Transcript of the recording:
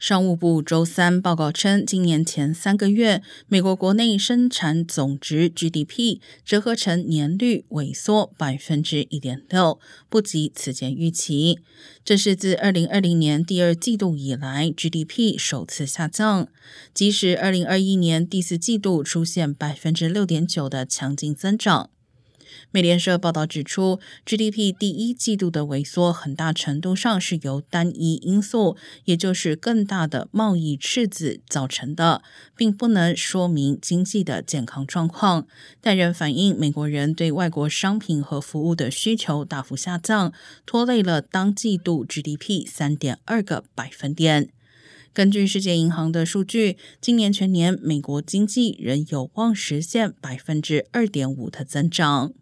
商务部周三报告称，今年前三个月，美国国内生产总值 GDP 折合成年率萎缩百分之一点六，不及此前预期。这是自二零二零年第二季度以来 GDP 首次下降，即使二零二一年第四季度出现百分之六点九的强劲增长。美联社报道指出，GDP 第一季度的萎缩很大程度上是由单一因素，也就是更大的贸易赤字造成的，并不能说明经济的健康状况，但仍反映美国人对外国商品和服务的需求大幅下降，拖累了当季度 GDP 三点二个百分点。根据世界银行的数据，今年全年美国经济仍有望实现百分之二点五的增长。